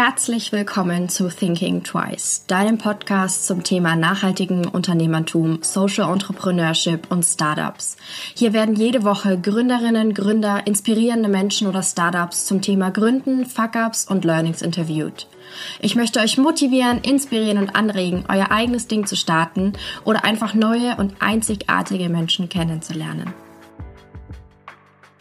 Herzlich willkommen zu Thinking Twice, deinem Podcast zum Thema nachhaltigen Unternehmertum, Social Entrepreneurship und Startups. Hier werden jede Woche Gründerinnen, Gründer, inspirierende Menschen oder Startups zum Thema Gründen, Fuck-ups und Learnings interviewt. Ich möchte euch motivieren, inspirieren und anregen, euer eigenes Ding zu starten oder einfach neue und einzigartige Menschen kennenzulernen.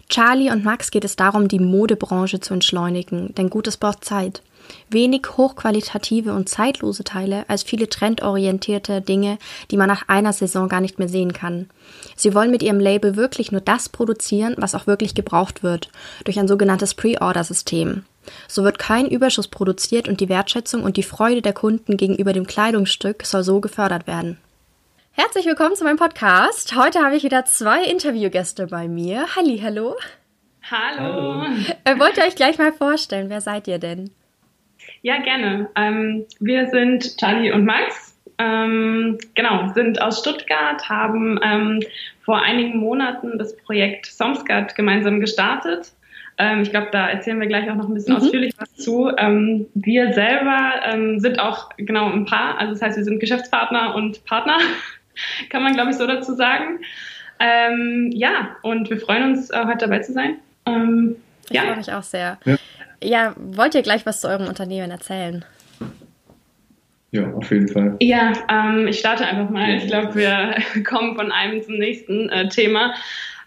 Charlie und Max geht es darum, die Modebranche zu entschleunigen, denn Gutes braucht Zeit. Wenig hochqualitative und zeitlose Teile als viele trendorientierte Dinge, die man nach einer Saison gar nicht mehr sehen kann. Sie wollen mit ihrem Label wirklich nur das produzieren, was auch wirklich gebraucht wird, durch ein sogenanntes Pre-Order-System. So wird kein Überschuss produziert und die Wertschätzung und die Freude der Kunden gegenüber dem Kleidungsstück soll so gefördert werden. Herzlich willkommen zu meinem Podcast. Heute habe ich wieder zwei Interviewgäste bei mir. Halli, hallo. Hallo. hallo. Äh, wollt ihr euch gleich mal vorstellen? Wer seid ihr denn? Ja, gerne. Ähm, wir sind Charlie und Max. Ähm, genau, sind aus Stuttgart, haben ähm, vor einigen Monaten das Projekt Somscat gemeinsam gestartet. Ähm, ich glaube, da erzählen wir gleich auch noch ein bisschen mhm. ausführlich was zu. Ähm, wir selber ähm, sind auch genau ein Paar, also das heißt, wir sind Geschäftspartner und Partner, kann man glaube ich so dazu sagen. ja, und wir freuen uns, äh, heute dabei zu sein. ich ja. freue mich auch sehr. Ja. Ja, wollt ihr gleich was zu eurem Unternehmen erzählen? Ja, auf jeden Fall. Ja, ähm, ich starte einfach mal. Ich glaube, wir kommen von einem zum nächsten äh, Thema.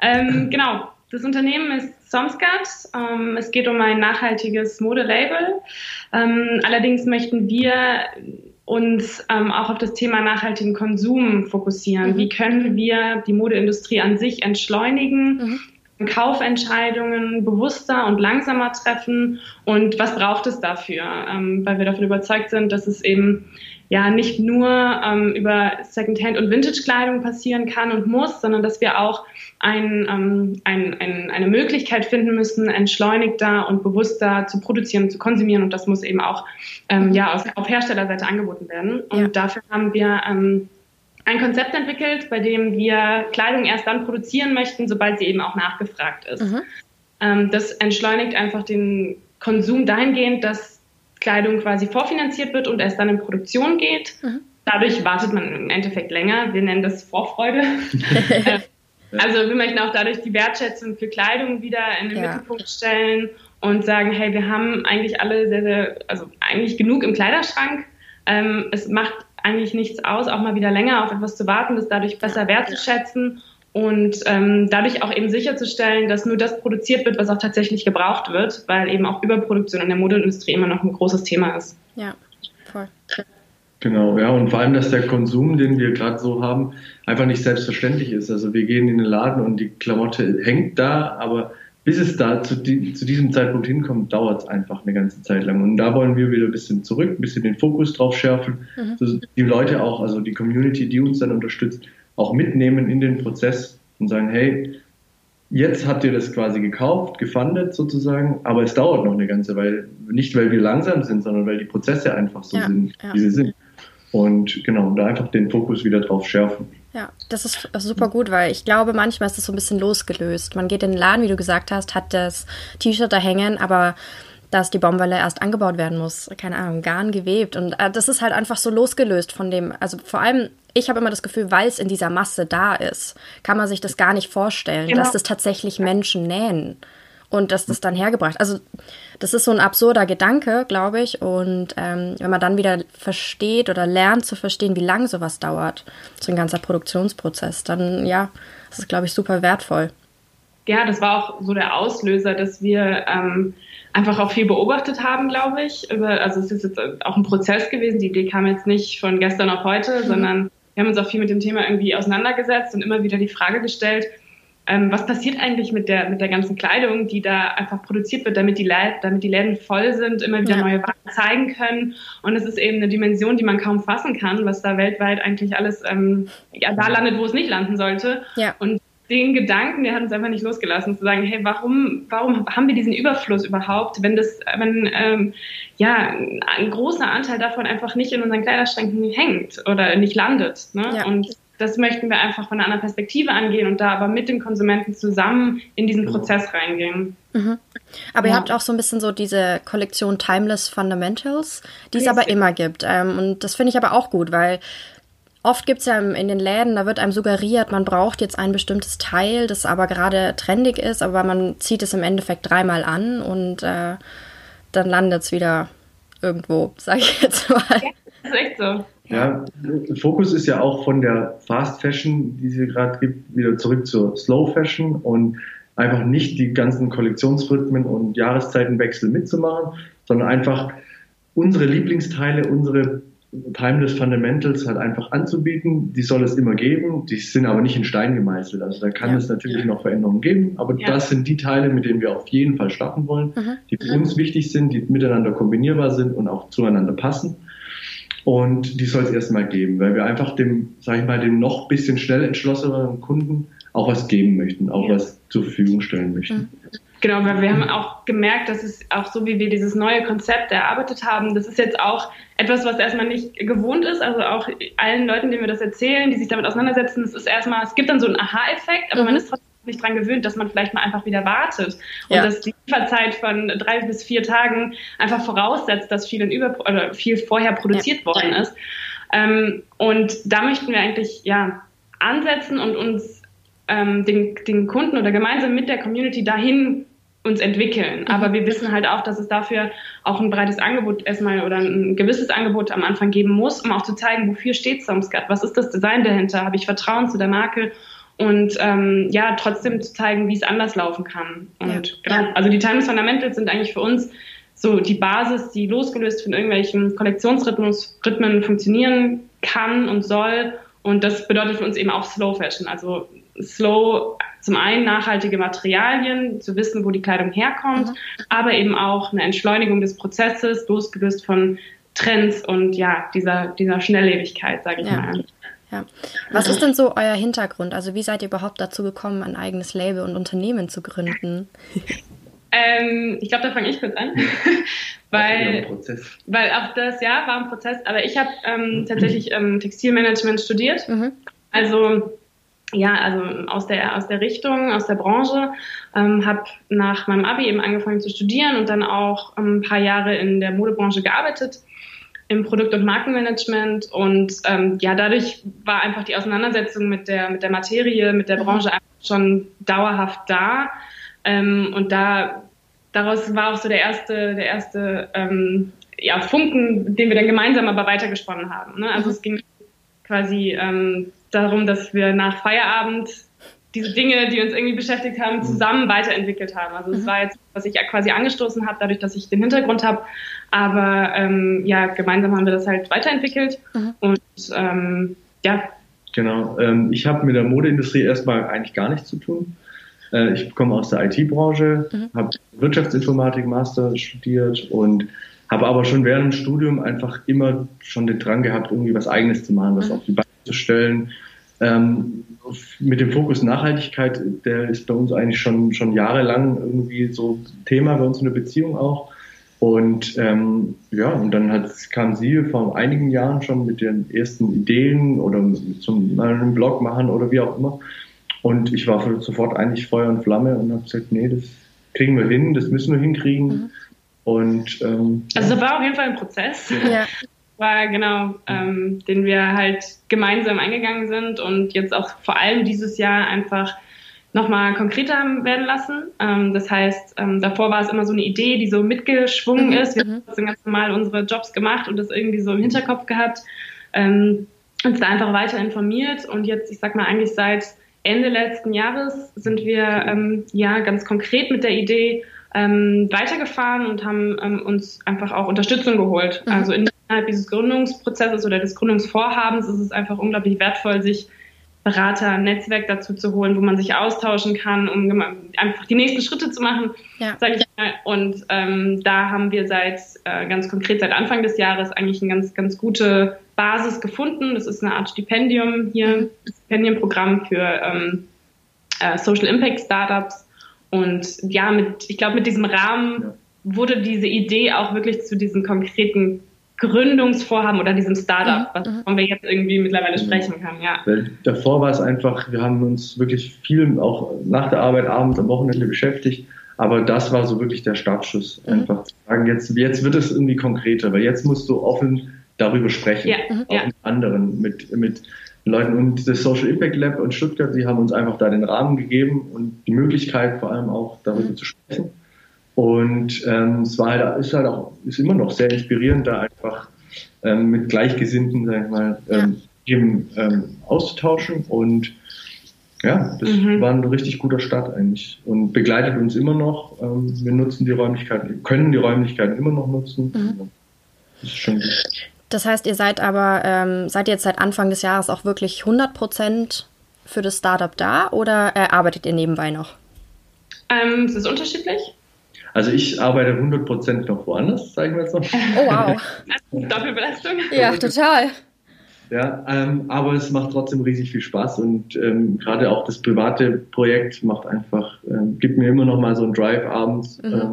Ähm, genau, das Unternehmen ist Somscat. Ähm, es geht um ein nachhaltiges Modelabel. Ähm, allerdings möchten wir uns ähm, auch auf das Thema nachhaltigen Konsum fokussieren. Mhm. Wie können wir die Modeindustrie an sich entschleunigen? Mhm. Kaufentscheidungen bewusster und langsamer treffen und was braucht es dafür? Ähm, weil wir davon überzeugt sind, dass es eben ja nicht nur ähm, über Secondhand und Vintage-Kleidung passieren kann und muss, sondern dass wir auch ein, ähm, ein, ein, eine Möglichkeit finden müssen, entschleunigter und bewusster zu produzieren und zu konsumieren und das muss eben auch ähm, ja auf, auf Herstellerseite angeboten werden und ja. dafür haben wir ähm, ein Konzept entwickelt, bei dem wir Kleidung erst dann produzieren möchten, sobald sie eben auch nachgefragt ist. Mhm. Ähm, das entschleunigt einfach den Konsum dahingehend, dass Kleidung quasi vorfinanziert wird und erst dann in Produktion geht. Mhm. Dadurch wartet man im Endeffekt länger. Wir nennen das Vorfreude. also wir möchten auch dadurch die Wertschätzung für Kleidung wieder in den ja. Mittelpunkt stellen und sagen, hey, wir haben eigentlich alle sehr, sehr, also eigentlich genug im Kleiderschrank. Ähm, es macht eigentlich nichts aus, auch mal wieder länger auf etwas zu warten, das dadurch besser wertzuschätzen und ähm, dadurch auch eben sicherzustellen, dass nur das produziert wird, was auch tatsächlich gebraucht wird, weil eben auch Überproduktion in der Modeindustrie immer noch ein großes Thema ist. Ja, voll. Genau, ja, und vor allem, dass der Konsum, den wir gerade so haben, einfach nicht selbstverständlich ist. Also wir gehen in den Laden und die Klamotte hängt da, aber bis es da zu, die, zu diesem Zeitpunkt hinkommt, dauert es einfach eine ganze Zeit lang. Und da wollen wir wieder ein bisschen zurück, ein bisschen den Fokus drauf schärfen, mhm. dass die Leute auch, also die Community, die uns dann unterstützt, auch mitnehmen in den Prozess und sagen, hey, jetzt habt ihr das quasi gekauft, gefundet sozusagen, aber es dauert noch eine ganze Weile. Nicht, weil wir langsam sind, sondern weil die Prozesse einfach so ja, sind, ja. wie sie sind. Und genau, da einfach den Fokus wieder drauf schärfen. Ja, das ist super gut, weil ich glaube, manchmal ist es so ein bisschen losgelöst. Man geht in den Laden, wie du gesagt hast, hat das T-Shirt da hängen, aber dass die Baumwolle erst angebaut werden muss, keine Ahnung, Garn gewebt. Und äh, das ist halt einfach so losgelöst von dem, also vor allem, ich habe immer das Gefühl, weil es in dieser Masse da ist, kann man sich das gar nicht vorstellen, genau. dass das tatsächlich Menschen nähen und dass das dann hergebracht. Also das ist so ein absurder Gedanke, glaube ich. Und ähm, wenn man dann wieder versteht oder lernt zu verstehen, wie lange sowas dauert, so ein ganzer Produktionsprozess, dann ja, das ist, glaube ich, super wertvoll. Ja, das war auch so der Auslöser, dass wir ähm, einfach auch viel beobachtet haben, glaube ich. also es ist jetzt auch ein Prozess gewesen. Die Idee kam jetzt nicht von gestern auf heute, mhm. sondern wir haben uns auch viel mit dem Thema irgendwie auseinandergesetzt und immer wieder die Frage gestellt, ähm, was passiert eigentlich mit der, mit der ganzen Kleidung, die da einfach produziert wird, damit die, Lä damit die Läden voll sind, immer wieder ja. neue Waren zeigen können. Und es ist eben eine Dimension, die man kaum fassen kann, was da weltweit eigentlich alles ähm, ja, da landet, wo es nicht landen sollte. Ja. Und den Gedanken, der hat uns einfach nicht losgelassen, zu sagen, hey, warum, warum haben wir diesen Überfluss überhaupt, wenn das, wenn ähm, ja ein großer Anteil davon einfach nicht in unseren Kleiderschränken hängt oder nicht landet. Ne? Ja. Und das möchten wir einfach von einer anderen Perspektive angehen und da aber mit dem Konsumenten zusammen in diesen genau. Prozess reingehen. Mhm. Aber ja. ihr habt auch so ein bisschen so diese Kollektion Timeless Fundamentals, die es aber immer gibt. Ähm, und das finde ich aber auch gut, weil Oft gibt es ja in den Läden, da wird einem suggeriert, man braucht jetzt ein bestimmtes Teil, das aber gerade trendig ist, aber man zieht es im Endeffekt dreimal an und äh, dann landet es wieder irgendwo, sage ich jetzt mal. Ja, das ist echt so. Ja, Fokus ist ja auch von der Fast Fashion, die sie gerade gibt, wieder zurück zur Slow Fashion und einfach nicht die ganzen Kollektionsrhythmen und Jahreszeitenwechsel mitzumachen, sondern einfach unsere Lieblingsteile, unsere Timeless Fundamentals halt einfach anzubieten. Die soll es immer geben, die sind aber nicht in Stein gemeißelt. Also da kann ja. es natürlich noch Veränderungen geben, aber ja. das sind die Teile, mit denen wir auf jeden Fall starten wollen, mhm. die für uns wichtig sind, die miteinander kombinierbar sind und auch zueinander passen. Und die soll es erstmal geben, weil wir einfach dem, sag ich mal, dem noch bisschen schnell entschlosseneren Kunden auch was geben möchten, auch ja. was zur Verfügung stellen möchten. Mhm. Genau, weil wir haben auch gemerkt, dass es auch so, wie wir dieses neue Konzept erarbeitet haben, das ist jetzt auch etwas, was erstmal nicht gewohnt ist. Also auch allen Leuten, denen wir das erzählen, die sich damit auseinandersetzen, es ist erstmal, es gibt dann so einen Aha-Effekt, aber mhm. man ist trotzdem nicht dran gewöhnt, dass man vielleicht mal einfach wieder wartet und ja. dass die Lieferzeit von drei bis vier Tagen einfach voraussetzt, dass viel, Über oder viel vorher produziert ja. worden ist. Ähm, und da möchten wir eigentlich ja ansetzen und uns ähm, den, den Kunden oder gemeinsam mit der Community dahin uns entwickeln. Aber mhm. wir wissen halt auch, dass es dafür auch ein breites Angebot erstmal oder ein gewisses Angebot am Anfang geben muss, um auch zu zeigen, wofür steht Somscat, was ist das Design dahinter, habe ich Vertrauen zu der Marke und ähm, ja, trotzdem zu zeigen, wie es anders laufen kann. Und ja. genau, also die Timeless Fundamentals sind eigentlich für uns so die Basis, die losgelöst von irgendwelchen Kollektionsrhythmen funktionieren kann und soll. Und das bedeutet für uns eben auch Slow Fashion, also Slow zum einen nachhaltige Materialien, zu wissen, wo die Kleidung herkommt, mhm. aber eben auch eine Entschleunigung des Prozesses, losgelöst von Trends und ja, dieser, dieser Schnelllebigkeit, sage ich ja. mal. Ja. Was ist denn so euer Hintergrund? Also wie seid ihr überhaupt dazu gekommen, ein eigenes Label und Unternehmen zu gründen? Ähm, ich glaube, da fange ich kurz an, weil, weil auch das ja war ein Prozess. Aber ich habe ähm, tatsächlich ähm, Textilmanagement studiert. Mhm. Also ja, also aus der, aus der Richtung, aus der Branche, ähm, habe nach meinem Abi eben angefangen zu studieren und dann auch ähm, ein paar Jahre in der Modebranche gearbeitet, im Produkt- und Markenmanagement und ähm, ja, dadurch war einfach die Auseinandersetzung mit der, mit der Materie, mit der mhm. Branche schon dauerhaft da ähm, und da, daraus war auch so der erste, der erste ähm, ja, Funken, den wir dann gemeinsam aber weitergesponnen haben. Ne? Also mhm. es ging quasi ähm, darum, dass wir nach Feierabend diese Dinge, die uns irgendwie beschäftigt haben, zusammen weiterentwickelt haben. Also es mhm. war jetzt, was ich quasi angestoßen habe, dadurch, dass ich den Hintergrund habe. Aber ähm, ja, gemeinsam haben wir das halt weiterentwickelt. Mhm. Und ähm, ja. Genau. Ähm, ich habe mit der Modeindustrie erstmal eigentlich gar nichts zu tun. Äh, ich komme aus der IT-Branche, mhm. habe Wirtschaftsinformatik Master studiert und habe aber schon während dem Studium einfach immer schon den Drang gehabt, irgendwie was Eigenes zu machen, was mhm. auf die Beine zu stellen. Ähm, mit dem Fokus Nachhaltigkeit, der ist bei uns eigentlich schon, schon jahrelang irgendwie so Thema bei uns in der Beziehung auch. Und ähm, ja, und dann hat, kam sie vor einigen Jahren schon mit den ersten Ideen oder zum einen Blog machen oder wie auch immer. Und ich war sofort eigentlich Feuer und Flamme und habe gesagt, nee, das kriegen wir hin, das müssen wir hinkriegen. Mhm. Und ähm, also das war auf jeden Fall ein Prozess. Ja war genau, ähm, den wir halt gemeinsam eingegangen sind und jetzt auch vor allem dieses Jahr einfach nochmal konkreter werden lassen. Ähm, das heißt, ähm, davor war es immer so eine Idee, die so mitgeschwungen mhm. ist. Wir haben mhm. ganz normal unsere Jobs gemacht und das irgendwie so im Hinterkopf gehabt, ähm, uns da einfach weiter informiert und jetzt, ich sag mal, eigentlich seit Ende letzten Jahres sind wir ähm, ja ganz konkret mit der Idee ähm, weitergefahren und haben ähm, uns einfach auch Unterstützung geholt. Mhm. Also in innerhalb dieses Gründungsprozesses oder des Gründungsvorhabens ist es einfach unglaublich wertvoll, sich Berater, ein Netzwerk dazu zu holen, wo man sich austauschen kann, um einfach die nächsten Schritte zu machen, ja. sage ich mal. Und ähm, da haben wir seit äh, ganz konkret seit Anfang des Jahres eigentlich eine ganz ganz gute Basis gefunden. Das ist eine Art Stipendium hier, mhm. Stipendienprogramm für ähm, äh, Social Impact Startups. Und ja, mit ich glaube mit diesem Rahmen ja. wurde diese Idee auch wirklich zu diesen konkreten Gründungsvorhaben oder diesem Startup, mhm. wovon wir jetzt irgendwie mittlerweile mhm. sprechen können, ja. Weil davor war es einfach, wir haben uns wirklich viel auch nach der Arbeit abends am Wochenende beschäftigt, aber das war so wirklich der Startschuss, mhm. einfach zu sagen, jetzt, jetzt wird es irgendwie konkreter, weil jetzt musst du offen darüber sprechen, ja. Mhm. auch ja. mit anderen, mit, mit Leuten. Und das Social Impact Lab in Stuttgart, die haben uns einfach da den Rahmen gegeben und die Möglichkeit vor allem auch darüber mhm. zu sprechen. Und ähm, es war halt, ist halt auch, ist immer noch sehr inspirierend, da einfach ähm, mit Gleichgesinnten, sag ich mal, ähm, eben ähm, auszutauschen. Und ja, das mhm. war ein richtig guter Start eigentlich und begleitet uns immer noch. Ähm, wir nutzen die Räumlichkeiten, können die Räumlichkeiten immer noch nutzen. Mhm. Das ist schon gut. Das heißt, ihr seid aber, ähm, seid ihr jetzt seit Anfang des Jahres auch wirklich 100% für das Startup da oder äh, arbeitet ihr nebenbei noch? Ähm, es ist unterschiedlich. Also ich arbeite 100% noch woanders, sagen wir jetzt mal. Oh wow. Doppelbelastung. Ja, total. Ja, ähm, aber es macht trotzdem riesig viel Spaß und ähm, gerade auch das private Projekt macht einfach, ähm, gibt mir immer noch mal so einen Drive abends. Mhm. Äh,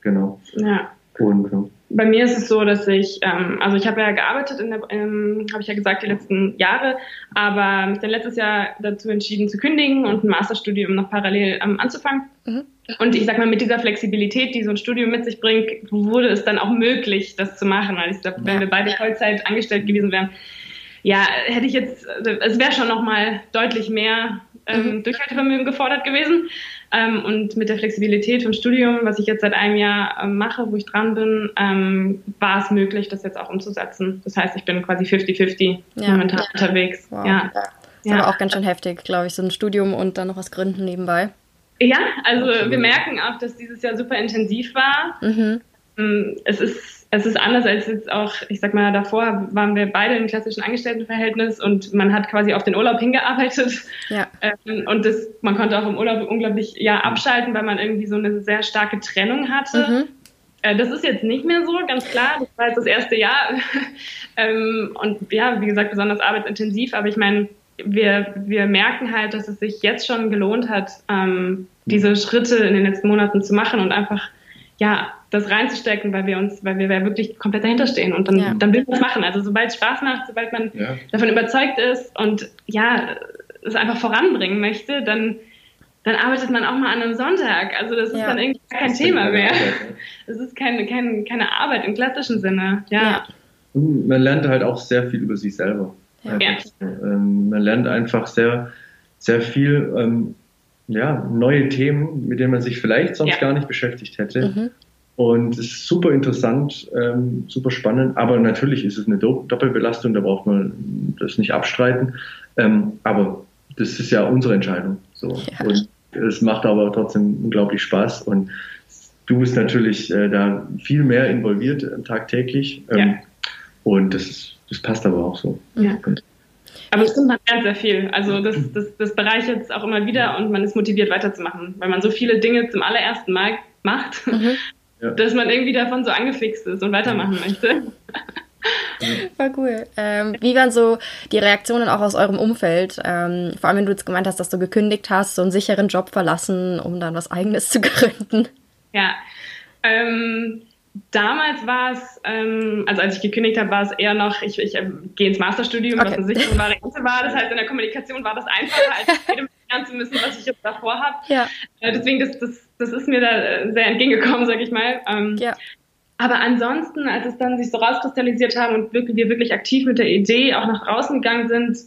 genau. Ja. Und, ja bei mir ist es so, dass ich, ähm, also ich habe ja gearbeitet, in der, ähm, habe ich ja gesagt, die letzten Jahre, aber mich dann letztes Jahr dazu entschieden zu kündigen und ein Masterstudium noch parallel ähm, anzufangen. Mhm. Und ich sag mal, mit dieser Flexibilität, die so ein Studium mit sich bringt, wurde es dann auch möglich, das zu machen. Weil ich glaube, wenn wir beide Vollzeit angestellt gewesen wären, ja, hätte ich jetzt, es wäre schon nochmal deutlich mehr ähm, mhm. Durchhaltevermögen gefordert gewesen. Ähm, und mit der Flexibilität vom Studium, was ich jetzt seit einem Jahr ähm, mache, wo ich dran bin, ähm, war es möglich, das jetzt auch umzusetzen. Das heißt, ich bin quasi 50-50 ja. momentan ja. unterwegs. Wow. Ja. Das ist ja. aber auch ganz schön heftig, glaube ich, so ein Studium und dann noch was gründen nebenbei. Ja, also wir merken auch, dass dieses Jahr super intensiv war. Mhm. Ähm, es ist es ist anders als jetzt auch, ich sag mal, davor waren wir beide im klassischen Angestelltenverhältnis und man hat quasi auf den Urlaub hingearbeitet. Ja. Ähm, und das, man konnte auch im Urlaub unglaublich ja, abschalten, weil man irgendwie so eine sehr starke Trennung hatte. Mhm. Äh, das ist jetzt nicht mehr so, ganz klar. Das war jetzt das erste Jahr. ähm, und ja, wie gesagt, besonders arbeitsintensiv. Aber ich meine, wir, wir merken halt, dass es sich jetzt schon gelohnt hat, ähm, diese Schritte in den letzten Monaten zu machen und einfach ja, das reinzustecken, weil wir uns, weil wir wirklich komplett dahinter stehen und dann, ja. dann will man es machen. Also sobald es Spaß macht, sobald man ja. davon überzeugt ist und ja, es einfach voranbringen möchte, dann, dann arbeitet man auch mal an einem Sonntag. Also das ist ja. dann irgendwie kein Thema mehr. Das ist keine, keine, keine Arbeit im klassischen Sinne. Ja. Man lernt halt auch sehr viel über sich selber. Ja. Ähm, man lernt einfach sehr, sehr viel ähm, ja, neue Themen, mit denen man sich vielleicht sonst gar nicht beschäftigt hätte. Mhm. Und es ist super interessant, ähm, super spannend, aber natürlich ist es eine Doppelbelastung, da braucht man das nicht abstreiten. Ähm, aber das ist ja unsere Entscheidung. So. Ja. Und es macht aber trotzdem unglaublich Spaß. Und du bist natürlich äh, da viel mehr involviert äh, tagtäglich. Ähm, ja. Und das, ist, das passt aber auch so. Ja. Aber es stimmt, man lernt sehr viel. Also das, das, das bereichert es auch immer wieder und man ist motiviert weiterzumachen, weil man so viele Dinge zum allerersten Mal macht. Mhm ja. dass man irgendwie davon so angefixt ist und weitermachen möchte. War cool. Ähm, wie waren so die Reaktionen auch aus eurem Umfeld? Ähm, vor allem, wenn du jetzt gemeint hast, dass du gekündigt hast, so einen sicheren Job verlassen, um dann was Eigenes zu gründen. Ja. Ähm, damals war es, ähm, also als ich gekündigt habe, war es eher noch, ich, ich äh, gehe ins Masterstudium, okay. was eine sichere Variante war. Das heißt, in der Kommunikation war das einfacher, als jedem lernen zu müssen, was ich jetzt davor habe. Ja. Äh, deswegen, das, das, das ist mir da sehr entgegengekommen, sag ich mal. Ähm, ja. Aber ansonsten, als es dann sich so rauskristallisiert haben und wirklich, wir wirklich aktiv mit der Idee auch nach draußen gegangen sind,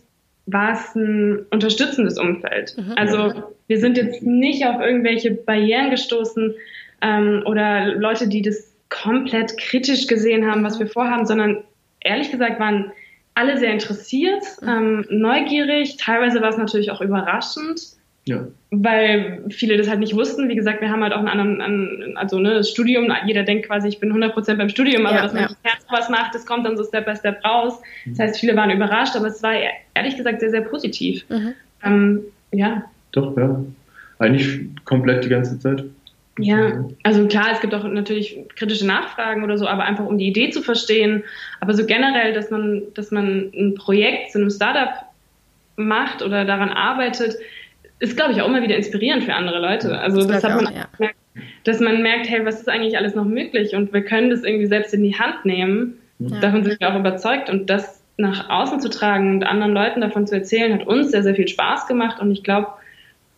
war es ein unterstützendes Umfeld. Mhm. Also wir sind jetzt nicht auf irgendwelche Barrieren gestoßen ähm, oder Leute, die das komplett kritisch gesehen haben, was wir vorhaben, sondern ehrlich gesagt waren alle sehr interessiert, mhm. ähm, neugierig. Teilweise war es natürlich auch überraschend, ja. weil viele das halt nicht wussten. Wie gesagt, wir haben halt auch einen anderen, also ne, das Studium. Jeder denkt quasi, ich bin 100% beim Studium, aber ja, dass man ja. Herz was macht, das kommt dann so Step by Step raus. Das heißt, viele waren überrascht, aber es war ehrlich gesagt sehr, sehr positiv. Mhm. Ähm, ja. Doch, ja. Eigentlich komplett die ganze Zeit. Ja, also klar, es gibt auch natürlich kritische Nachfragen oder so, aber einfach um die Idee zu verstehen. Aber so generell, dass man, dass man ein Projekt zu einem Startup macht oder daran arbeitet, ist, glaube ich, auch immer wieder inspirierend für andere Leute. Also das, das hat man, auch, ja. dass man merkt, hey, was ist eigentlich alles noch möglich und wir können das irgendwie selbst in die Hand nehmen. Ja. Davon sind wir auch überzeugt und das nach außen zu tragen und anderen Leuten davon zu erzählen, hat uns sehr, sehr viel Spaß gemacht und ich glaube,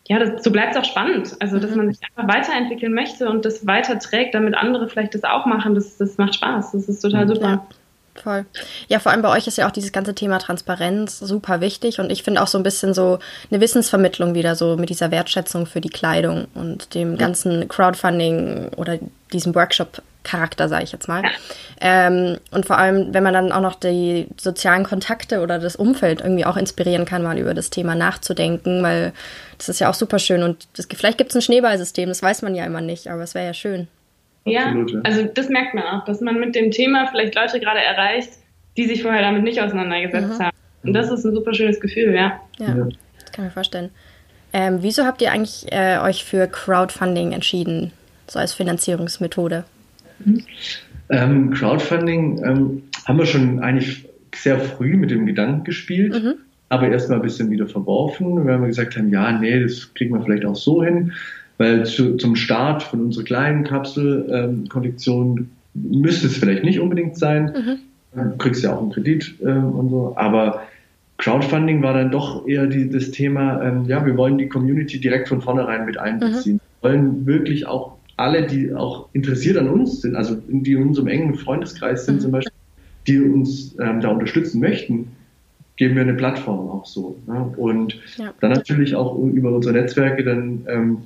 ja, das, so bleibt es auch spannend. Also, dass mhm. man sich einfach weiterentwickeln möchte und das weiterträgt, damit andere vielleicht das auch machen, das, das macht Spaß. Das ist total super. Ja. Voll. Ja, vor allem bei euch ist ja auch dieses ganze Thema Transparenz super wichtig und ich finde auch so ein bisschen so eine Wissensvermittlung wieder so mit dieser Wertschätzung für die Kleidung und dem ganzen Crowdfunding oder diesem Workshop-Charakter, sage ich jetzt mal. Ähm, und vor allem, wenn man dann auch noch die sozialen Kontakte oder das Umfeld irgendwie auch inspirieren kann, mal über das Thema nachzudenken, weil das ist ja auch super schön und das, vielleicht gibt es ein Schneeballsystem, das weiß man ja immer nicht, aber es wäre ja schön. Ja, also das merkt man auch, dass man mit dem Thema vielleicht Leute gerade erreicht, die sich vorher damit nicht auseinandergesetzt mhm. haben. Und das ist ein super schönes Gefühl, ja. Ja, ja. das kann ich mir vorstellen. Ähm, wieso habt ihr eigentlich äh, euch für Crowdfunding entschieden, so als Finanzierungsmethode? Mhm. Ähm, Crowdfunding ähm, haben wir schon eigentlich sehr früh mit dem Gedanken gespielt, mhm. aber erstmal ein bisschen wieder verworfen, weil wir gesagt haben, ja, nee, das kriegen wir vielleicht auch so hin. Weil zu, zum Start von unserer kleinen Kapselkollektion ähm, müsste es vielleicht nicht unbedingt sein. Mhm. Du kriegst ja auch einen Kredit ähm, und so. Aber Crowdfunding war dann doch eher die, das Thema, ähm, ja, wir wollen die Community direkt von vornherein mit einbeziehen. Mhm. Wir wollen wirklich auch alle, die auch interessiert an uns sind, also die in unserem engen Freundeskreis sind mhm. zum Beispiel, die uns ähm, da unterstützen möchten, geben wir eine Plattform auch so. Ne? Und ja. dann natürlich auch über unsere Netzwerke dann ähm,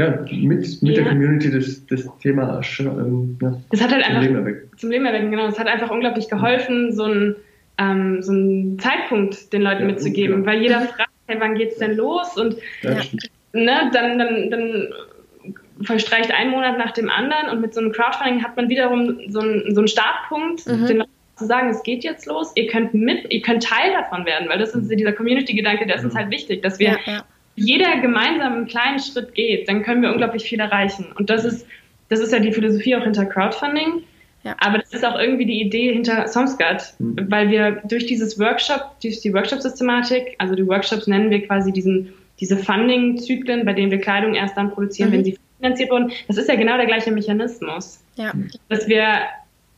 ja, mit, mit ja. der Community das, das Thema ähm, ja, das hat halt zum einfach, Leben erwecken. Zum Leben erwecken, genau. Es hat einfach unglaublich geholfen, so einen, ähm, so einen Zeitpunkt den Leuten ja, mitzugeben, genau. weil jeder fragt, hey, wann geht's denn los? Und ne, dann, dann, dann verstreicht ein Monat nach dem anderen und mit so einem Crowdfunding hat man wiederum so einen, so einen Startpunkt, mhm. den Leuten zu sagen, es geht jetzt los, ihr könnt mit, ihr könnt Teil davon werden, weil das ist dieser Community-Gedanke, der ist uns halt wichtig, dass wir jeder gemeinsam einen kleinen Schritt geht, dann können wir unglaublich viel erreichen. Und das ist, das ist ja die Philosophie auch hinter Crowdfunding. Ja. Aber das ist auch irgendwie die Idee hinter Somscat, mhm. weil wir durch dieses Workshop, durch die Workshop-Systematik, also die Workshops nennen wir quasi diesen, diese Funding-Zyklen, bei denen wir Kleidung erst dann produzieren, mhm. wenn sie finanziert wurden. Das ist ja genau der gleiche Mechanismus. Ja. Dass wir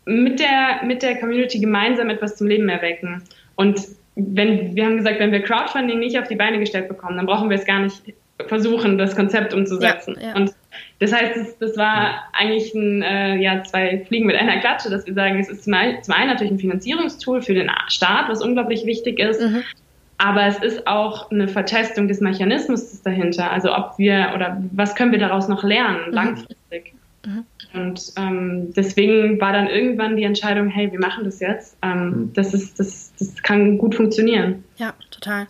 mit der, mit der Community gemeinsam etwas zum Leben erwecken. Und wenn, wir haben gesagt, wenn wir Crowdfunding nicht auf die Beine gestellt bekommen, dann brauchen wir es gar nicht versuchen, das Konzept umzusetzen. Ja, ja. Und das heißt, das, das war eigentlich ein, äh, ja, zwei Fliegen mit einer Klatsche, dass wir sagen, es ist zum einen, zum einen natürlich ein Finanzierungstool für den Staat, was unglaublich wichtig ist, mhm. aber es ist auch eine Vertestung des Mechanismus dahinter. Also ob wir oder was können wir daraus noch lernen, mhm. langfristig. Mhm. Und ähm, deswegen war dann irgendwann die Entscheidung, hey, wir machen das jetzt. Ähm, mhm. das, ist, das, das kann gut funktionieren. Ja, total.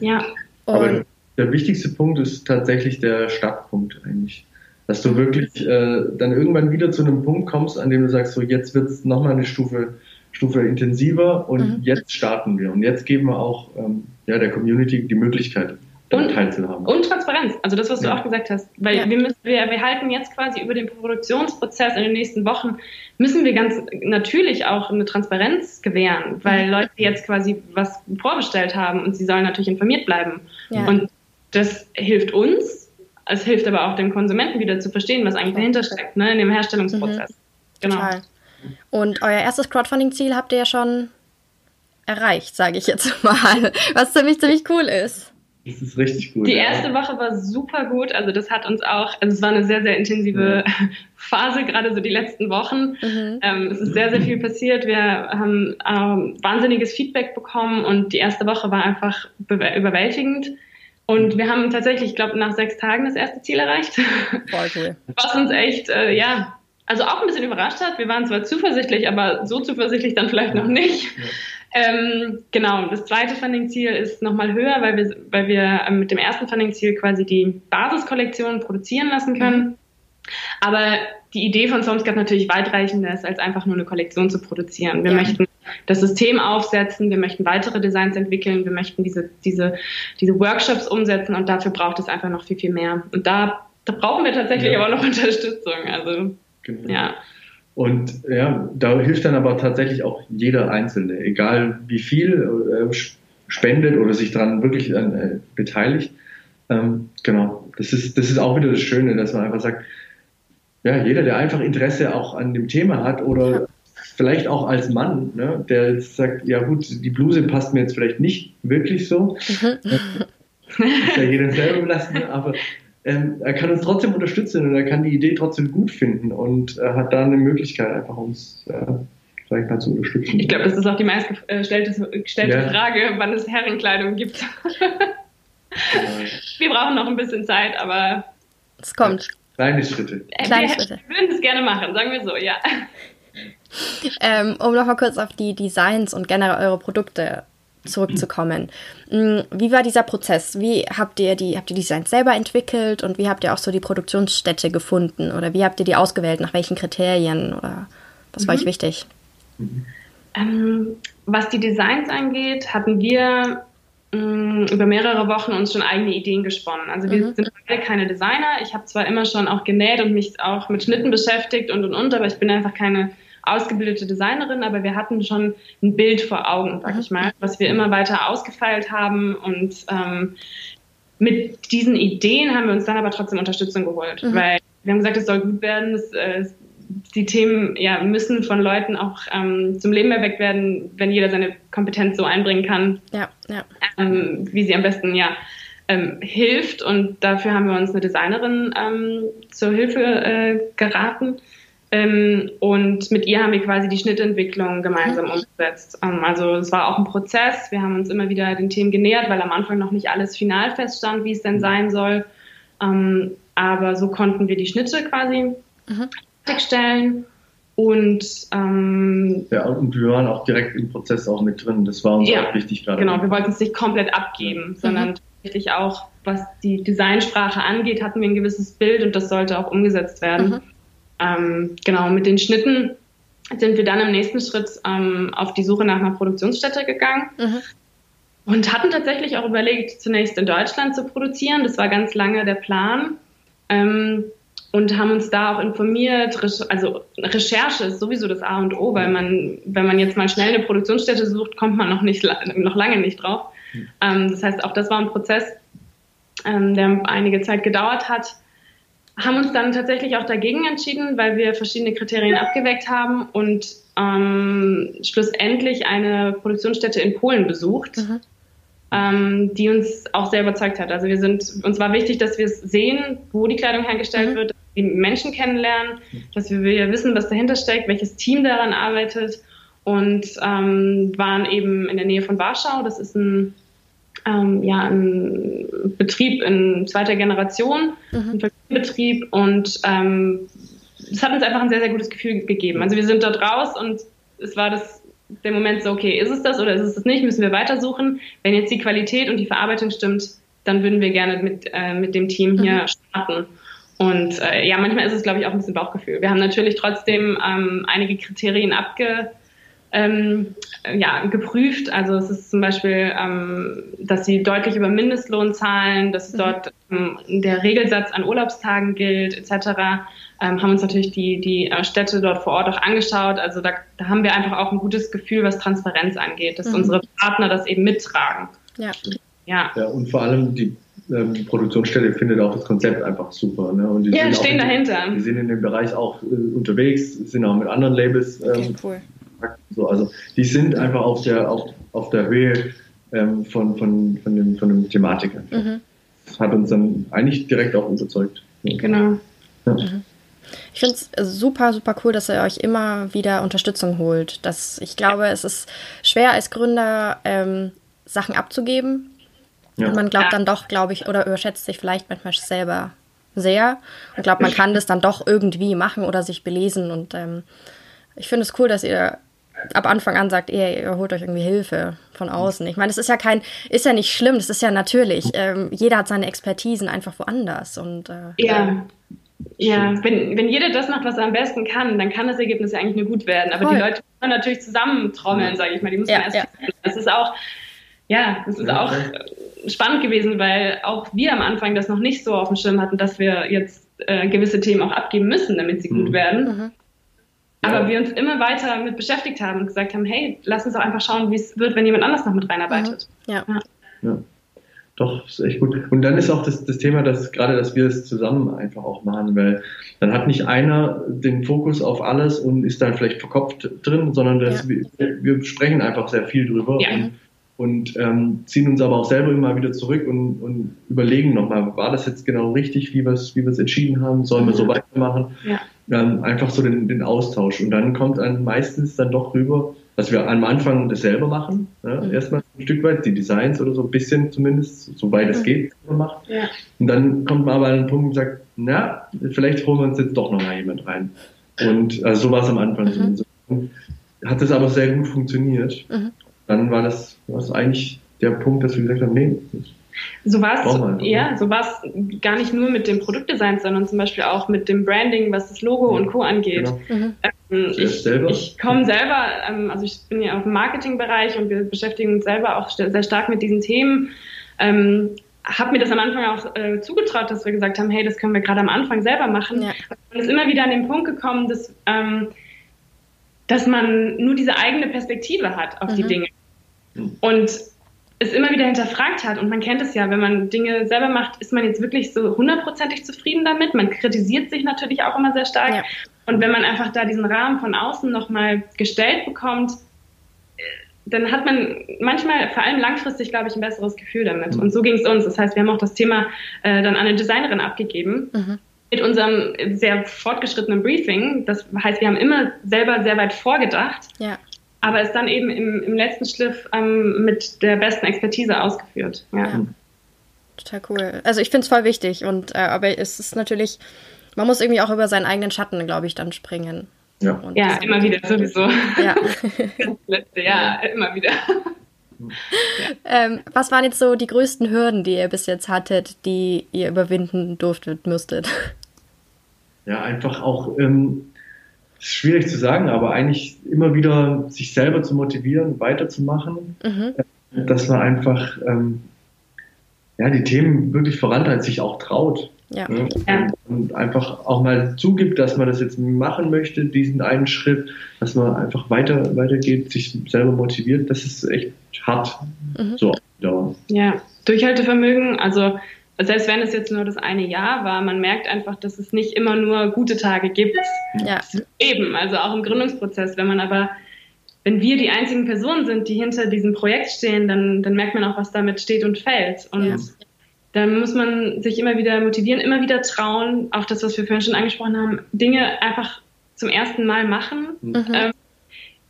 Ja. Aber der wichtigste Punkt ist tatsächlich der Startpunkt eigentlich. Dass du wirklich äh, dann irgendwann wieder zu einem Punkt kommst, an dem du sagst, so jetzt wird es nochmal eine Stufe, Stufe intensiver und mhm. jetzt starten wir. Und jetzt geben wir auch ähm, ja, der Community die Möglichkeit, und, teilzuhaben. Und Transparenz, also das, was ja. du auch gesagt hast. Weil ja. wir, müssen, wir, wir halten jetzt quasi über den Produktionsprozess in den nächsten Wochen, müssen wir ganz natürlich auch eine Transparenz gewähren, weil mhm. Leute jetzt quasi was vorbestellt haben und sie sollen natürlich informiert bleiben. Ja. Und das hilft uns, es hilft aber auch dem Konsumenten wieder zu verstehen, was eigentlich dahinter steckt, ne, in dem Herstellungsprozess. Mhm. Genau. Total. Und euer erstes Crowdfunding-Ziel habt ihr ja schon erreicht, sage ich jetzt mal, was ziemlich, ziemlich cool ist. Das ist richtig gut. Die erste ja. Woche war super gut. Also das hat uns auch, also es war eine sehr, sehr intensive ja. Phase, gerade so die letzten Wochen. Mhm. Ähm, es ist sehr, sehr viel passiert. Wir haben ähm, wahnsinniges Feedback bekommen und die erste Woche war einfach überwältigend. Und wir haben tatsächlich, ich glaube, nach sechs Tagen das erste Ziel erreicht. Voll cool. Was uns echt, äh, ja, also auch ein bisschen überrascht hat. Wir waren zwar zuversichtlich, aber so zuversichtlich dann vielleicht noch nicht. Ähm, genau, das zweite Funding-Ziel ist nochmal höher, weil wir, weil wir ähm, mit dem ersten Funding-Ziel quasi die Basiskollektion produzieren lassen können. Mhm. Aber die Idee von Somscat natürlich weitreichender ist, als einfach nur eine Kollektion zu produzieren. Wir ja. möchten das System aufsetzen, wir möchten weitere Designs entwickeln, wir möchten diese, diese, diese Workshops umsetzen und dafür braucht es einfach noch viel, viel mehr. Und da, da brauchen wir tatsächlich ja. aber noch Unterstützung. Also, genau. ja. Und ja, da hilft dann aber tatsächlich auch jeder Einzelne, egal wie viel äh, spendet oder sich daran wirklich äh, beteiligt. Ähm, genau, das ist, das ist auch wieder das Schöne, dass man einfach sagt, ja, jeder, der einfach Interesse auch an dem Thema hat oder vielleicht auch als Mann, ne, der jetzt sagt, ja gut, die Bluse passt mir jetzt vielleicht nicht wirklich so. Mhm. ist ja jedem selber belassen, aber ähm, er kann uns trotzdem unterstützen und er kann die Idee trotzdem gut finden und äh, hat da eine Möglichkeit, einfach uns äh, vielleicht mal zu unterstützen. Ich glaube, das ist auch die meistgestellte gestellte ja. Frage, wann es Herrenkleidung gibt. Wir brauchen noch ein bisschen Zeit, aber es kommt. Kleine Schritte. Kleine Schritte. Wir würden es gerne machen, sagen wir so, ja. Ähm, um nochmal kurz auf die Designs und generell eure Produkte zurückzukommen. Mm, wie war dieser Prozess? Wie habt ihr die, habt ihr die Designs selber entwickelt und wie habt ihr auch so die Produktionsstätte gefunden? Oder wie habt ihr die ausgewählt? Nach welchen Kriterien? Oder was war mhm. euch wichtig? Ähm, was die Designs angeht, hatten wir mh, mm, über mehrere Wochen uns schon eigene Ideen gesponnen. Also wir mhm. sind beide keine Designer. Ich habe zwar immer schon auch genäht und mich auch mit Schnitten beschäftigt und und und, aber ich bin einfach keine ausgebildete Designerin, aber wir hatten schon ein Bild vor Augen, sag ich mal, was wir immer weiter ausgefeilt haben und ähm, mit diesen Ideen haben wir uns dann aber trotzdem Unterstützung geholt, mhm. weil wir haben gesagt, es soll gut werden, es, äh, die Themen ja, müssen von Leuten auch ähm, zum Leben erweckt werden, wenn jeder seine Kompetenz so einbringen kann, ja, ja. Ähm, wie sie am besten ja, ähm, hilft. Und dafür haben wir uns eine Designerin ähm, zur Hilfe äh, geraten, ähm, und mit ihr haben wir quasi die Schnittentwicklung gemeinsam mhm. umgesetzt. Ähm, also es war auch ein Prozess. Wir haben uns immer wieder den Themen genähert, weil am Anfang noch nicht alles final feststand, wie es denn sein soll. Ähm, aber so konnten wir die Schnitte quasi mhm. fertigstellen. Und ähm, ja, und wir waren auch direkt im Prozess auch mit drin. Das war uns ja, auch wichtig gerade. Genau, wir wollten es nicht komplett abgeben, mhm. sondern tatsächlich auch, was die Designsprache angeht, hatten wir ein gewisses Bild und das sollte auch umgesetzt werden. Mhm. Ähm, genau, mit den Schnitten sind wir dann im nächsten Schritt ähm, auf die Suche nach einer Produktionsstätte gegangen. Mhm. Und hatten tatsächlich auch überlegt, zunächst in Deutschland zu produzieren. Das war ganz lange der Plan. Ähm, und haben uns da auch informiert. Also Recherche ist sowieso das A und O, weil man, wenn man jetzt mal schnell eine Produktionsstätte sucht, kommt man noch nicht, noch lange nicht drauf. Mhm. das heißt, auch das war ein Prozess, ähm, der einige Zeit gedauert hat haben uns dann tatsächlich auch dagegen entschieden, weil wir verschiedene Kriterien abgeweckt haben und ähm, schlussendlich eine Produktionsstätte in Polen besucht, mhm. ähm, die uns auch sehr überzeugt hat. Also wir sind, uns war wichtig, dass wir sehen, wo die Kleidung hergestellt mhm. wird, dass wir die Menschen kennenlernen, dass wir wissen, was dahinter steckt, welches Team daran arbeitet und ähm, waren eben in der Nähe von Warschau. Das ist ein ähm, ja, ein Betrieb in zweiter Generation, mhm. ein Familienbetrieb und ähm, es hat uns einfach ein sehr, sehr gutes Gefühl gegeben. Also wir sind dort raus und es war das, der Moment so, okay, ist es das oder ist es das nicht, müssen wir weitersuchen. Wenn jetzt die Qualität und die Verarbeitung stimmt, dann würden wir gerne mit, äh, mit dem Team hier mhm. starten. Und äh, ja, manchmal ist es, glaube ich, auch ein bisschen Bauchgefühl. Wir haben natürlich trotzdem ähm, einige Kriterien abge ähm, ja, geprüft. Also es ist zum Beispiel, ähm, dass sie deutlich über Mindestlohn zahlen, dass mhm. dort ähm, der Regelsatz an Urlaubstagen gilt, etc. Ähm, haben uns natürlich die, die äh, Städte dort vor Ort auch angeschaut. Also da, da haben wir einfach auch ein gutes Gefühl, was Transparenz angeht, dass mhm. unsere Partner das eben mittragen. Ja. Ja. ja und vor allem die ähm, Produktionsstelle findet auch das Konzept einfach super. Ne? Und die ja, stehen dahinter. Die sind in dem Bereich auch äh, unterwegs, sind auch mit anderen Labels ähm, okay, cool. So, also die sind einfach auf der, auf, auf der Höhe ähm, von, von, von, dem, von dem Thematik. Mhm. Das hat uns dann eigentlich direkt auch überzeugt. Genau. Ja. Mhm. Ich finde es super, super cool, dass ihr euch immer wieder Unterstützung holt. Das, ich glaube, es ist schwer als Gründer ähm, Sachen abzugeben. Ja. Und man glaubt dann doch, glaube ich, oder überschätzt sich vielleicht manchmal selber sehr und glaubt, man kann das dann doch irgendwie machen oder sich belesen. Und ähm, ich finde es cool, dass ihr ab Anfang an sagt, ihr, ihr holt euch irgendwie Hilfe von außen. Ich meine, das ist ja kein, ist ja nicht schlimm, das ist ja natürlich. Ähm, jeder hat seine Expertisen einfach woanders. Und, äh, ja. Ja, wenn, wenn jeder das macht, was er am besten kann, dann kann das Ergebnis ja eigentlich nur gut werden. Aber Voll. die Leute müssen natürlich zusammentrommeln, sage ich mal. Die muss man ja, erst ja. Das ist auch, ja, das ist auch spannend gewesen, weil auch wir am Anfang das noch nicht so auf dem Schirm hatten, dass wir jetzt äh, gewisse Themen auch abgeben müssen, damit sie mhm. gut werden. Mhm. Aber wir uns immer weiter mit beschäftigt haben und gesagt haben, hey, lass uns doch einfach schauen, wie es wird, wenn jemand anders noch mit reinarbeitet. Mhm. Ja. ja. ja. doch, ist echt gut. Und dann ist auch das, das Thema, dass gerade, dass wir es zusammen einfach auch machen, weil dann hat nicht einer den Fokus auf alles und ist dann vielleicht verkopft drin, sondern das, ja. wir, wir, sprechen einfach sehr viel drüber ja. und, und ähm, ziehen uns aber auch selber immer wieder zurück und, und überlegen nochmal, war das jetzt genau richtig, wie wir es wie entschieden haben, sollen wir so weitermachen? Ja. Ähm, einfach so den, den Austausch. Und dann kommt dann meistens dann doch rüber, dass wir am Anfang das selber machen, ja, mhm. erstmal ein Stück weit, die Designs oder so ein bisschen zumindest, soweit es mhm. geht, macht. Ja. Und dann kommt man aber an den Punkt und sagt, na, vielleicht holen wir uns jetzt doch noch mal jemand rein. Und also so war es am Anfang. Mhm. So, hat das aber sehr gut funktioniert. Mhm. Dann war das, war das eigentlich der Punkt, dass wir gesagt haben, nee, so war es ja, so war es gar nicht nur mit dem Produktdesign, sondern zum Beispiel auch mit dem Branding, was das Logo ja, und Co. angeht. Genau. Mhm. Ähm, ich, ich komme selber, ähm, also ich bin ja auch im Marketingbereich und wir beschäftigen uns selber auch sehr stark mit diesen Themen. Ähm, habe mir das am Anfang auch äh, zugetraut, dass wir gesagt haben, hey, das können wir gerade am Anfang selber machen. Ja. Und es ist immer wieder an den Punkt gekommen, dass, ähm, dass man nur diese eigene Perspektive hat auf mhm. die Dinge. Mhm. Und es immer wieder hinterfragt hat. Und man kennt es ja, wenn man Dinge selber macht, ist man jetzt wirklich so hundertprozentig zufrieden damit. Man kritisiert sich natürlich auch immer sehr stark. Ja. Und wenn man einfach da diesen Rahmen von außen nochmal gestellt bekommt, äh, dann hat man manchmal, vor allem langfristig, glaube ich, ein besseres Gefühl damit. Mhm. Und so ging es uns. Das heißt, wir haben auch das Thema äh, dann an eine Designerin abgegeben. Mhm. Mit unserem sehr fortgeschrittenen Briefing. Das heißt, wir haben immer selber sehr weit vorgedacht. Ja aber ist dann eben im, im letzten Schliff ähm, mit der besten Expertise ausgeführt. Ja. ja. Total cool. Also ich finde es voll wichtig und äh, aber es ist natürlich, man muss irgendwie auch über seinen eigenen Schatten, glaube ich, dann springen. Ja, ja immer wieder sowieso. Ja. das letzte Jahr, immer wieder. Ähm, was waren jetzt so die größten Hürden, die ihr bis jetzt hattet, die ihr überwinden durftet, müsstet? Ja, einfach auch ähm, schwierig zu sagen, aber eigentlich immer wieder sich selber zu motivieren, weiterzumachen, mhm. Äh, dass man einfach ähm, ja, die Themen wirklich vorantreibt, sich auch traut. Ja. Ne? ja. Und einfach auch mal zugibt, dass man das jetzt machen möchte, diesen einen Schritt, dass man einfach weiter weitergeht, sich selber motiviert, das ist echt hart. Mhm. So Dauer. Ja, Durchhaltevermögen, also selbst wenn es jetzt nur das eine Jahr war, man merkt einfach, dass es nicht immer nur gute Tage gibt. Ja. Eben, also auch im Gründungsprozess. Wenn man aber, wenn wir die einzigen Personen sind, die hinter diesem Projekt stehen, dann, dann merkt man auch, was damit steht und fällt. Und ja. dann muss man sich immer wieder motivieren, immer wieder trauen, auch das, was wir vorhin schon angesprochen haben, Dinge einfach zum ersten Mal machen. Mhm. Ähm,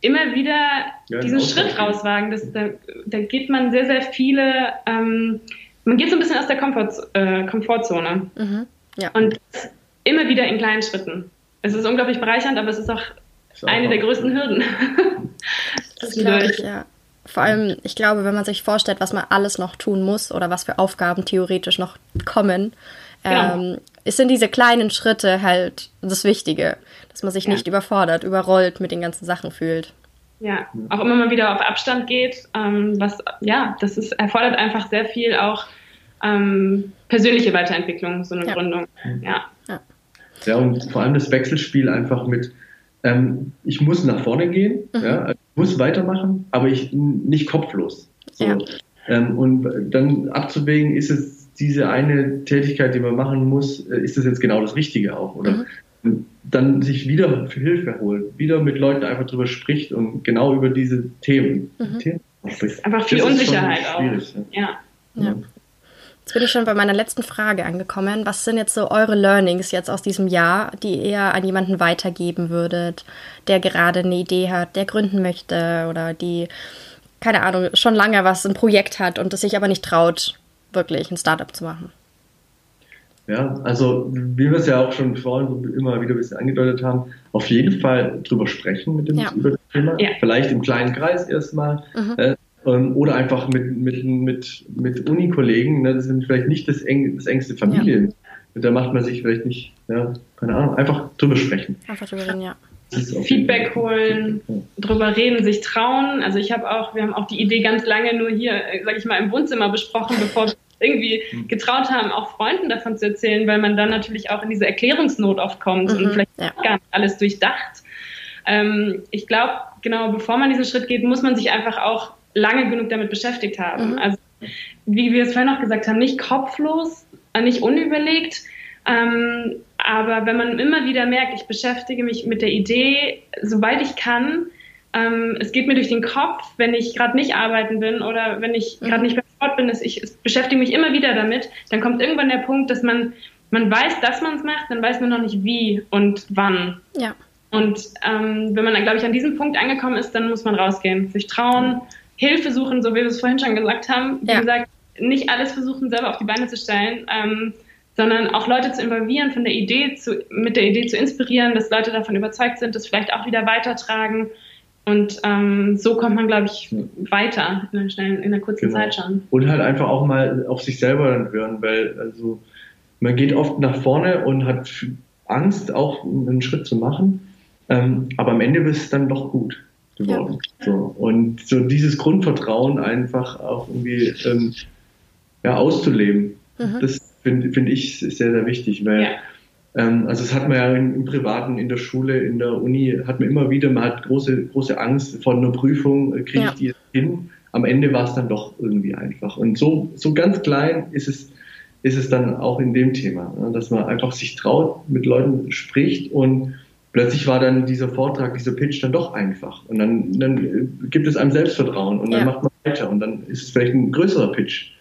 immer wieder ja, diesen Schritt rauswagen. Das, da, da geht man sehr, sehr viele ähm, man geht so ein bisschen aus der Komfort, äh, Komfortzone. Mhm. Ja. Und immer wieder in kleinen Schritten. Es ist unglaublich bereichernd, aber es ist auch, auch eine der größten Hürden. das glaube ich, ja. Vor allem, ich glaube, wenn man sich vorstellt, was man alles noch tun muss oder was für Aufgaben theoretisch noch kommen, genau. ähm, sind diese kleinen Schritte halt das Wichtige, dass man sich ja. nicht überfordert, überrollt mit den ganzen Sachen fühlt. Ja, auch immer mal wieder auf Abstand geht, ähm, was, ja, das ist, erfordert einfach sehr viel auch ähm, persönliche Weiterentwicklung, so eine ja. Gründung. Ja. ja. Ja, und vor allem das Wechselspiel einfach mit, ähm, ich muss nach vorne gehen, mhm. ja, also ich muss weitermachen, aber ich nicht kopflos. So. Ja. Ähm, und dann abzuwägen, ist es diese eine Tätigkeit, die man machen muss, äh, ist das jetzt genau das Richtige auch, oder? Mhm dann sich wieder für Hilfe holt, wieder mit Leuten einfach drüber spricht und genau über diese Themen, mhm. Themen spricht. Einfach viel das Unsicherheit auch. Ja. ja. Jetzt bin ich schon bei meiner letzten Frage angekommen. Was sind jetzt so eure Learnings jetzt aus diesem Jahr, die ihr an jemanden weitergeben würdet, der gerade eine Idee hat, der gründen möchte oder die, keine Ahnung, schon lange was, ein Projekt hat und es sich aber nicht traut, wirklich ein Startup zu machen? Ja, also wie wir es ja auch schon vorhin immer wieder ein bisschen angedeutet haben, auf jeden Fall drüber sprechen mit dem ja. über das Thema. Ja. Vielleicht im kleinen Kreis erstmal. Mhm. Äh, ähm, oder einfach mit, mit, mit, mit Unikollegen, ne, das sind vielleicht nicht das, eng, das engste Familien. Ja. Da macht man sich vielleicht nicht, ja, keine Ahnung, einfach drüber sprechen. Einfach drüber reden, ja. Feedback holen, drüber reden, sich trauen. Also ich habe auch, wir haben auch die Idee ganz lange nur hier, äh, sag ich mal, im Wohnzimmer besprochen, bevor wir irgendwie hm. getraut haben, auch Freunden davon zu erzählen, weil man dann natürlich auch in diese Erklärungsnot oft kommt mhm, und vielleicht ja. gar nicht alles durchdacht. Ähm, ich glaube, genau bevor man diesen Schritt geht, muss man sich einfach auch lange genug damit beschäftigt haben. Mhm. Also wie wir es vorhin auch gesagt haben, nicht kopflos, nicht unüberlegt. Ähm, aber wenn man immer wieder merkt, ich beschäftige mich mit der Idee, sobald ich kann, ähm, es geht mir durch den Kopf, wenn ich gerade nicht arbeiten bin oder wenn ich gerade mhm. nicht beim Sport bin, dass ich beschäftige mich immer wieder damit, dann kommt irgendwann der Punkt, dass man man weiß, dass man es macht, dann weiß man noch nicht wie und wann. Ja. Und ähm, wenn man dann, glaube ich, an diesem Punkt angekommen ist, dann muss man rausgehen, sich trauen, Hilfe suchen, so wie wir es vorhin schon gesagt haben. Wie ja. gesagt, nicht alles versuchen, selber auf die Beine zu stellen, ähm, sondern auch Leute zu involvieren, von der Idee zu, mit der Idee zu inspirieren, dass Leute davon überzeugt sind, das vielleicht auch wieder weitertragen. Und ähm, so kommt man, glaube ich, weiter in einer, schnellen, in einer kurzen genau. Zeit schon. Und halt einfach auch mal auf sich selber dann hören, weil also man geht oft nach vorne und hat Angst, auch einen Schritt zu machen. Ähm, aber am Ende ist es dann doch gut geworden. Ja. So. Und so dieses Grundvertrauen einfach auch irgendwie ähm, ja, auszuleben, mhm. das finde find ich sehr, sehr wichtig, weil ja. Ähm, also das hat man ja im, Privaten, in der Schule, in der Uni, hat man immer wieder, man hat große, große Angst vor einer Prüfung, äh, kriege ja. ich die hin? Am Ende war es dann doch irgendwie einfach. Und so, so ganz klein ist es, ist es dann auch in dem Thema, ne? dass man einfach sich traut, mit Leuten spricht und plötzlich war dann dieser Vortrag, dieser Pitch dann doch einfach. Und dann, dann äh, gibt es einem Selbstvertrauen und dann ja. macht man weiter und dann ist es vielleicht ein größerer Pitch.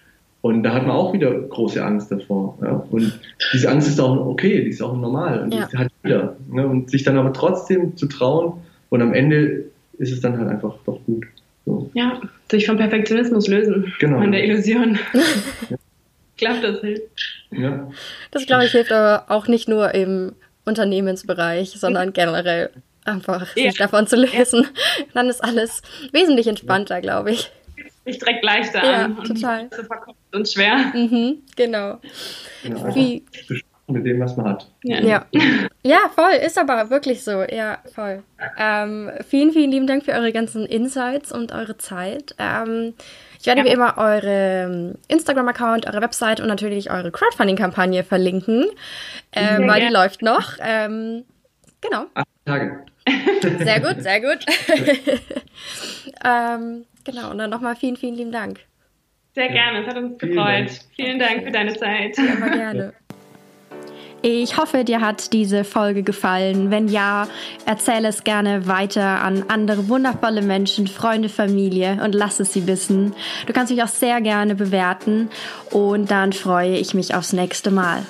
Und da hat man auch wieder große Angst davor. Ja? Und diese Angst ist auch okay, die ist auch normal und ja. die hat jeder. Ne? Und sich dann aber trotzdem zu trauen und am Ende ist es dann halt einfach doch gut. So. Ja, sich vom Perfektionismus lösen. Genau. Von der Illusion. glaube, das hilft. Ja. Das, glaube ich, hilft aber auch nicht nur im Unternehmensbereich, sondern generell einfach ja. sich davon zu lösen. Ja. Dann ist alles wesentlich entspannter, glaube ich. Ich direkt leichter ja, an. total. Und, und schwer. Mhm, genau. genau. Wie, mit dem, was man hat. Ja. ja. ja. voll, ist aber wirklich so. Ja, voll. Ähm, vielen, vielen lieben Dank für eure ganzen Insights und eure Zeit. Ähm, ich werde ja. wie immer eure Instagram-Account, eure Website und natürlich eure Crowdfunding-Kampagne verlinken, ähm, weil die läuft noch. Ähm, genau. Acht Tage. Sehr gut, sehr gut. ähm, genau, und dann nochmal vielen, vielen lieben Dank. Sehr gerne, es hat uns gefreut. Vielen Dank für deine Zeit. Immer gerne. Ich hoffe, dir hat diese Folge gefallen. Wenn ja, erzähle es gerne weiter an andere wundervolle Menschen, Freunde, Familie und lass es sie wissen. Du kannst mich auch sehr gerne bewerten und dann freue ich mich aufs nächste Mal.